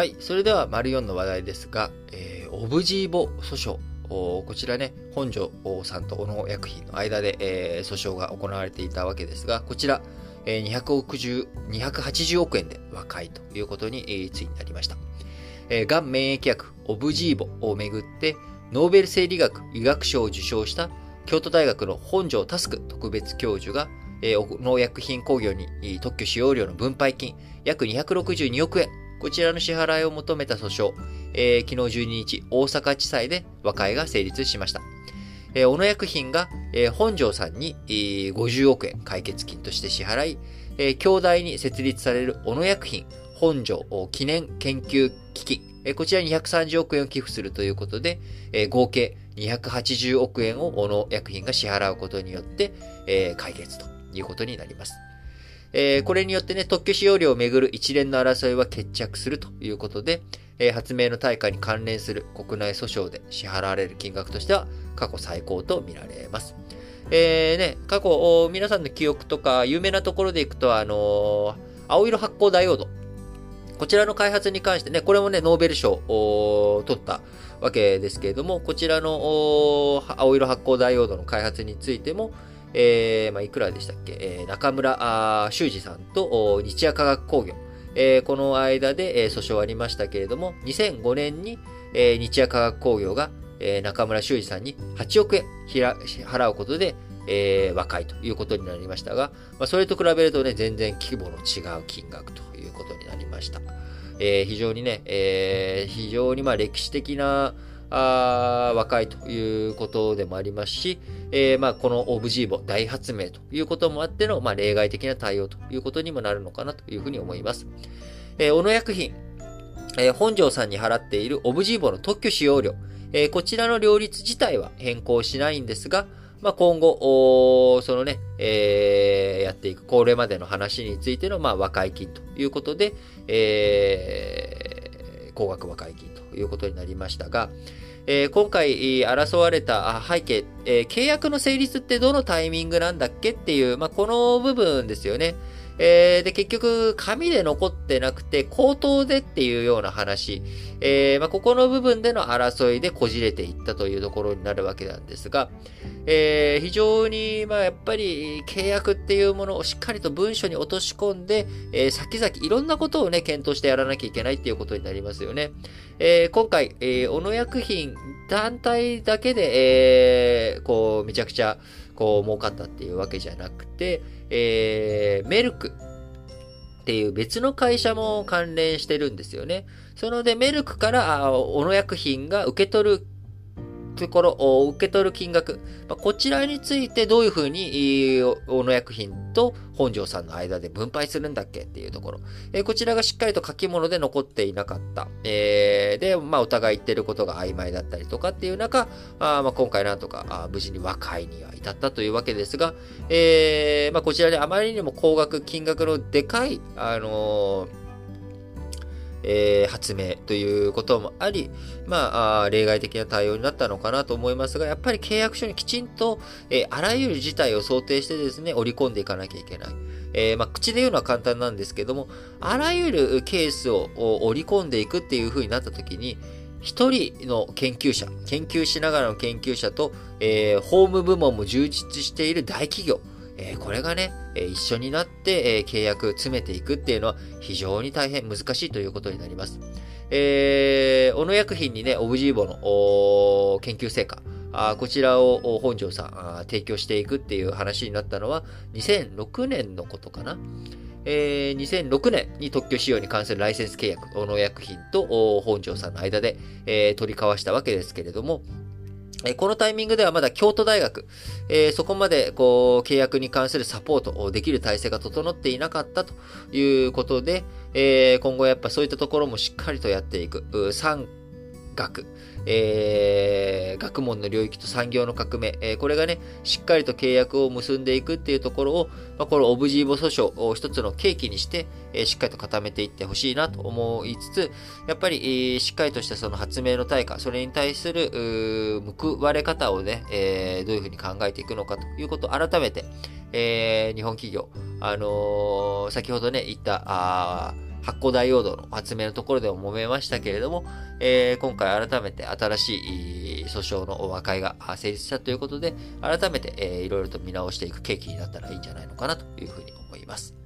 はい。それでは、丸4の話題ですが、えー、オブジーボ訴訟。こちらね、本庄さんと小野薬品の間で、えー、訴訟が行われていたわけですが、こちら、えー、260 280億円で和解ということに、えー、ついになりました。えー、がん免疫薬オブジーボをめぐって、ノーベル生理学医学賞を受賞した京都大学の本庄タスク特別教授が、えー、農薬品工業に特許使用料の分配金約262億円こちらの支払いを求めた訴訟、えー、昨日12日、大阪地裁で和解が成立しました。えー、小野薬品が、えー、本庄さんに、えー、50億円解決金として支払い、えー、兄弟に設立される小野薬品本庄記念研究機器、えー、こちらに130億円を寄付するということで、えー、合計280億円を小野薬品が支払うことによって、えー、解決ということになります。えー、これによってね、特許使用料をめぐる一連の争いは決着するということで、えー、発明の対価に関連する国内訴訟で支払われる金額としては過去最高と見られます。えー、ね、過去、皆さんの記憶とか、有名なところでいくと、あの、青色発光ダイオード。こちらの開発に関してね、これもね、ノーベル賞を取ったわけですけれども、こちらの青色発光ダイオードの開発についても、えー、まあ、いくらでしたっけ、えー、中村修二さんと日夜科学工業、えー、この間で、えー、訴訟ありましたけれども、2005年に、えー、日夜科学工業が、えー、中村修二さんに8億円払うことで、えー、和解ということになりましたが、まあ、それと比べるとね、全然規模の違う金額ということになりました。えー、非常にね、えー、非常にまあ歴史的な、あ若いということでもありますし、えー、まあこのオブジーボ大発明ということもあっての、まあ、例外的な対応ということにもなるのかなというふうに思います。えー、小野薬品、えー、本庄さんに払っているオブジーボの特許使用料、えー、こちらの両立自体は変更しないんですが、まあ、今後、そのね、えー、やっていく、これまでの話についての、まあ、和解金ということで、えー、高額和解金ということになりましたが、えー、今回争われた背景、えー、契約の成立ってどのタイミングなんだっけっていう、まあ、この部分ですよね。えー、で、結局、紙で残ってなくて、口頭でっていうような話、えー、まあ、ここの部分での争いでこじれていったというところになるわけなんですが、えー、非常に、まあ、やっぱり契約っていうものをしっかりと文書に落とし込んで、えー、先々いろんなことをね、検討してやらなきゃいけないっていうことになりますよね。えー、今回、えー、小野薬品団体だけで、えー、こう、めちゃくちゃ、こう、儲かったっていうわけじゃなくて、えー、メルクっていう別の会社も関連してるんですよね。そので、メルクから、小野薬品が受け取るところを受け取る金額、まあ、こちらについてどういうふうに、大野薬品と本庄さんの間で分配するんだっけっていうところ。えー、こちらがしっかりと書き物で残っていなかった。えー、で、まあ、お互い言ってることが曖昧だったりとかっていう中、あまあ、今回なんとかあ無事に和解には至ったというわけですが、えー、まあ、こちらであまりにも高額、金額のでかい、あのーえー、発明ということもあり、まあ例外的な対応になったのかなと思いますが、やっぱり契約書にきちんと、えー、あらゆる事態を想定してですね、織り込んでいかなきゃいけない。えー、まあ、口で言うのは簡単なんですけども、あらゆるケースを織り込んでいくっていう風になった時に、一人の研究者、研究しながらの研究者と、えー、法務部門も充実している大企業、えー、これがね、え一緒になって、え契約詰めていくっていうのは非常に大変難しいということになります。えー、小野薬品にね、オブジーボの研究成果、あこちらを本庄さん提供していくっていう話になったのは2006年のことかな。えー、2006年に特許使用に関するライセンス契約、小野薬品と本庄さんの間で、えー、取り交わしたわけですけれども、このタイミングではまだ京都大学、えー、そこまでこう契約に関するサポートをできる体制が整っていなかったということで、えー、今後やっぱそういったところもしっかりとやっていく。3学、えー、学問の領域と産業の革命、えー、これがね、しっかりと契約を結んでいくっていうところを、まあ、このオブジーボ訴訟を一つの契機にして、えー、しっかりと固めていってほしいなと思いつつ、やっぱり、えー、しっかりとしたその発明の対価、それに対する、報われ方をね、えー、どういうふうに考えていくのかということを改めて、えー、日本企業、あのー、先ほどね、言った、あ発光ダイオードの発明のところでも揉めましたけれども、えー、今回改めて新しい訴訟の和解が成立したということで、改めて、えー、いろいろと見直していく契機になったらいいんじゃないのかなというふうに思います。